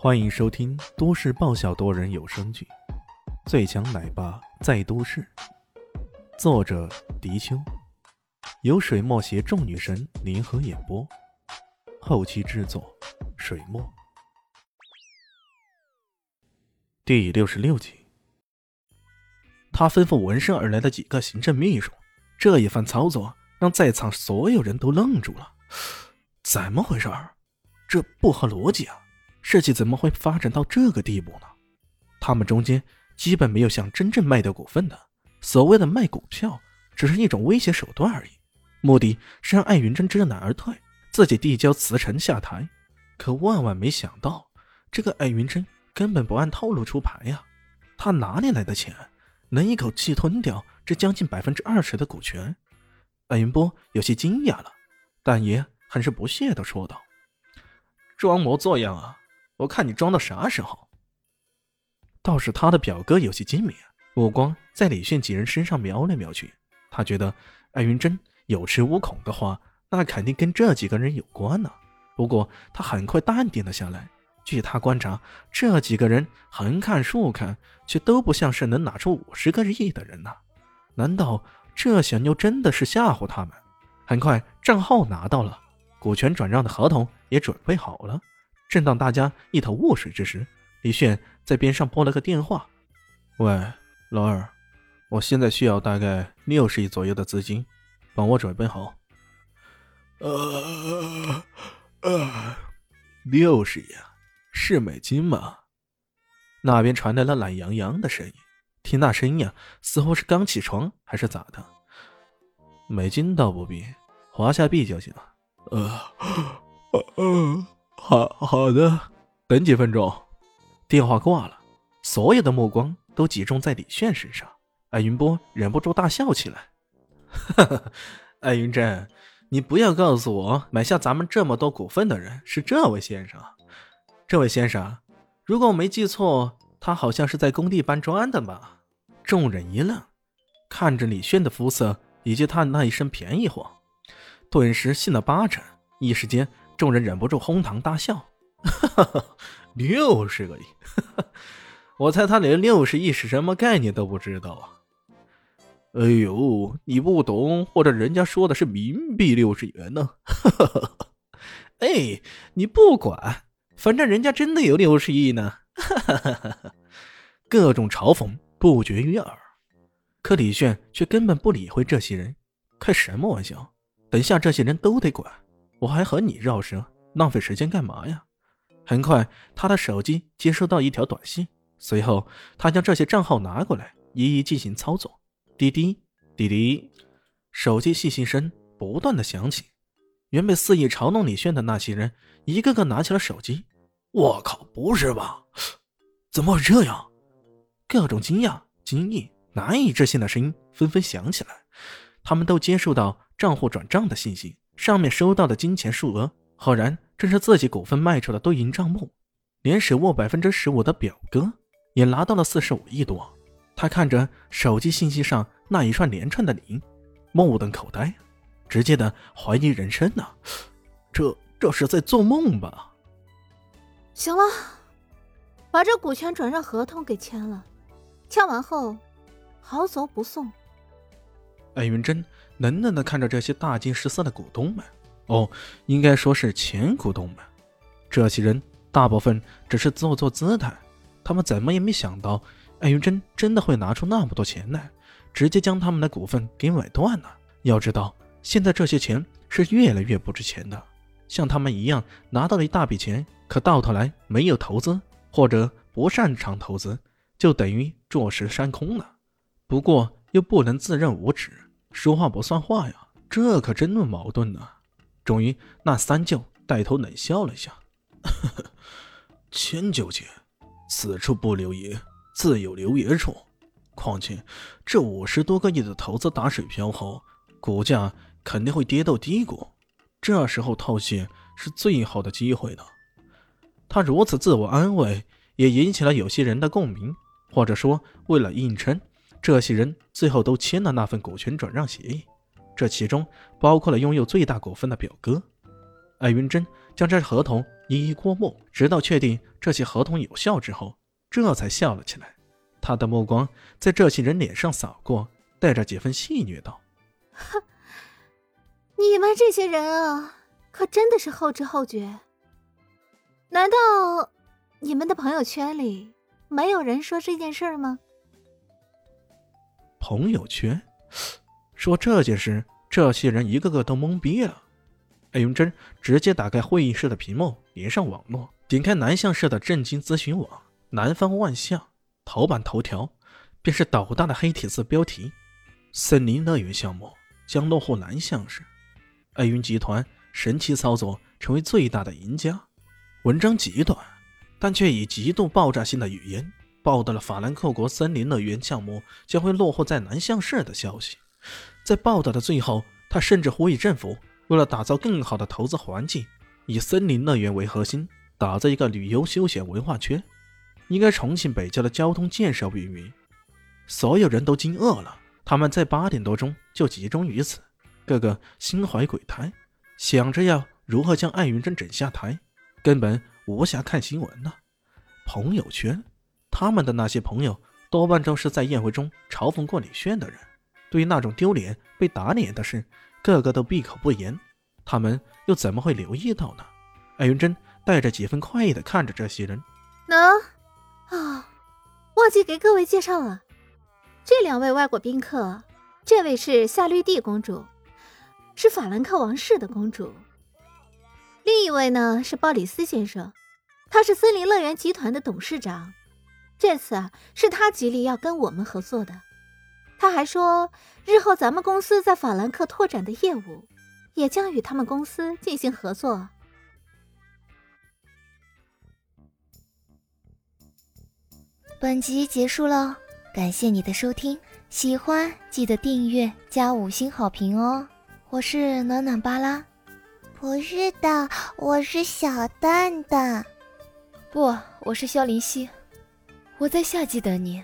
欢迎收听都市爆笑多人有声剧《最强奶爸在都市》，作者：迪秋，由水墨携众女神联合演播，后期制作：水墨。第六十六集，他吩咐闻声而来的几个行政秘书，这一番操作让在场所有人都愣住了。怎么回事儿？这不合逻辑啊！事情怎么会发展到这个地步呢？他们中间基本没有想真正卖掉股份的。所谓的卖股票，只是一种威胁手段而已，目的是让艾云珍知难而退，自己递交辞呈下台。可万万没想到，这个艾云珍根本不按套路出牌呀！他哪里来的钱，能一口气吞掉这将近百分之二十的股权？艾云波有些惊讶了，但也。很是不屑的说道：“装模作样啊！我看你装到啥时候？”倒是他的表哥有些精明，目光在李炫几人身上瞄来瞄去。他觉得艾云珍有恃无恐的话，那肯定跟这几个人有关呢。不过他很快淡定了下来。据他观察，这几个人横看竖看，却都不像是能拿出五十个亿的人呐。难道这小妞真的是吓唬他们？很快账号拿到了。股权转让的合同也准备好了。正当大家一头雾水之时，李炫在边上拨了个电话：“喂，老二，我现在需要大概六十亿左右的资金，帮我准备好。”“呃呃，六十亿啊，是美金吗？”那边传来了懒洋洋的声音，听那声音啊，似乎是刚起床还是咋的？美金倒不必，华夏币就行。呃，呃，好好的，等几分钟。电话挂了，所有的目光都集中在李炫身上。艾云波忍不住大笑起来：“哈哈，艾云珍，你不要告诉我买下咱们这么多股份的人是这位先生。这位先生，如果我没记错，他好像是在工地搬砖的吧？”众人一愣，看着李炫的肤色以及他那一身便宜货。顿时信了八成，一时间众人忍不住哄堂大笑。六十个亿，我猜他连六十亿是什么概念都不知道啊！哎呦，你不懂，或者人家说的是冥币六十元呢？哎，你不管，反正人家真的有六十亿呢！各种嘲讽不绝于耳，可李炫却根本不理会这些人，开什么玩笑？等下这些人都得管，我还和你绕舌，浪费时间干嘛呀？很快，他的手机接收到一条短信，随后他将这些账号拿过来，一一进行操作。滴滴滴滴，手机信息声不断的响起。原本肆意嘲弄李炫的那些人，一个个拿起了手机。我靠，不是吧？怎么会这样？各种惊讶、惊异、难以置信的声音纷纷响起来。他们都接受到。账户转账的信息上面收到的金钱数额，赫然正是自己股份卖出的对应账目。连手握百分之十五的表哥也拿到了四十五亿多。他看着手机信息上那一串连串的零，目瞪口呆，直接的怀疑人生呢。这这是在做梦吧？行了，把这股权转让合同给签了，签完后好走不送。艾云珍。冷冷的看着这些大惊失色的股东们，哦，应该说是前股东们。这些人大部分只是做做姿态，他们怎么也没想到，艾云珍真的会拿出那么多钱来，直接将他们的股份给买断了。要知道，现在这些钱是越来越不值钱的。像他们一样拿到了一大笔钱，可到头来没有投资或者不擅长投资，就等于坐食山空了。不过又不能自认无耻。说话不算话呀，这可真的矛盾呢。终于，那三舅带头冷笑了一下：“ 千九姐，此处不留爷，自有留爷处。况且，这五十多个亿的投资打水漂后，股价肯定会跌到低谷，这时候套现是最好的机会呢。”他如此自我安慰，也引起了有些人的共鸣，或者说，为了硬撑。这些人最后都签了那份股权转让协议，这其中包括了拥有最大股份的表哥。艾云珍将这合同一一过目，直到确定这些合同有效之后，这才笑了起来。他的目光在这些人脸上扫过，带着几分戏谑道：“哼，你们这些人啊，可真的是后知后觉。难道你们的朋友圈里没有人说这件事吗？”朋友圈说这件事，这些人一个个都懵逼了。艾云珍直接打开会议室的屏幕，连上网络，点开南向市的震惊咨询网，南方万象头版头条便是导大的黑体字标题：“森林乐园项目将落户南向市，艾云集团神奇操作成为最大的赢家。”文章极短，但却以极度爆炸性的语言报道了法兰克国森林乐园项目将会落户在南向市的消息。在报道的最后，他甚至呼吁政府。为了打造更好的投资环境，以森林乐园为核心，打造一个旅游休闲文化圈，应该重庆北郊的交通建设运营。所有人都惊愕了，他们在八点多钟就集中于此，个个心怀鬼胎，想着要如何将艾云珍整下台，根本无暇看新闻呢。朋友圈，他们的那些朋友多半都是在宴会中嘲讽过李炫的人，对于那种丢脸被打脸的事。个个都闭口不言，他们又怎么会留意到呢？艾云珍带着几分快意的看着这些人。喏，啊，忘记给各位介绍了，这两位外国宾客，这位是夏绿蒂公主，是法兰克王室的公主。另一位呢是鲍里斯先生，他是森林乐园集团的董事长。这次啊，是他极力要跟我们合作的。他还说，日后咱们公司在法兰克拓展的业务，也将与他们公司进行合作。本集结束了，感谢你的收听，喜欢记得订阅加五星好评哦！我是暖暖巴拉，不是的，我是小蛋蛋，不，我是萧林希，我在夏季等你。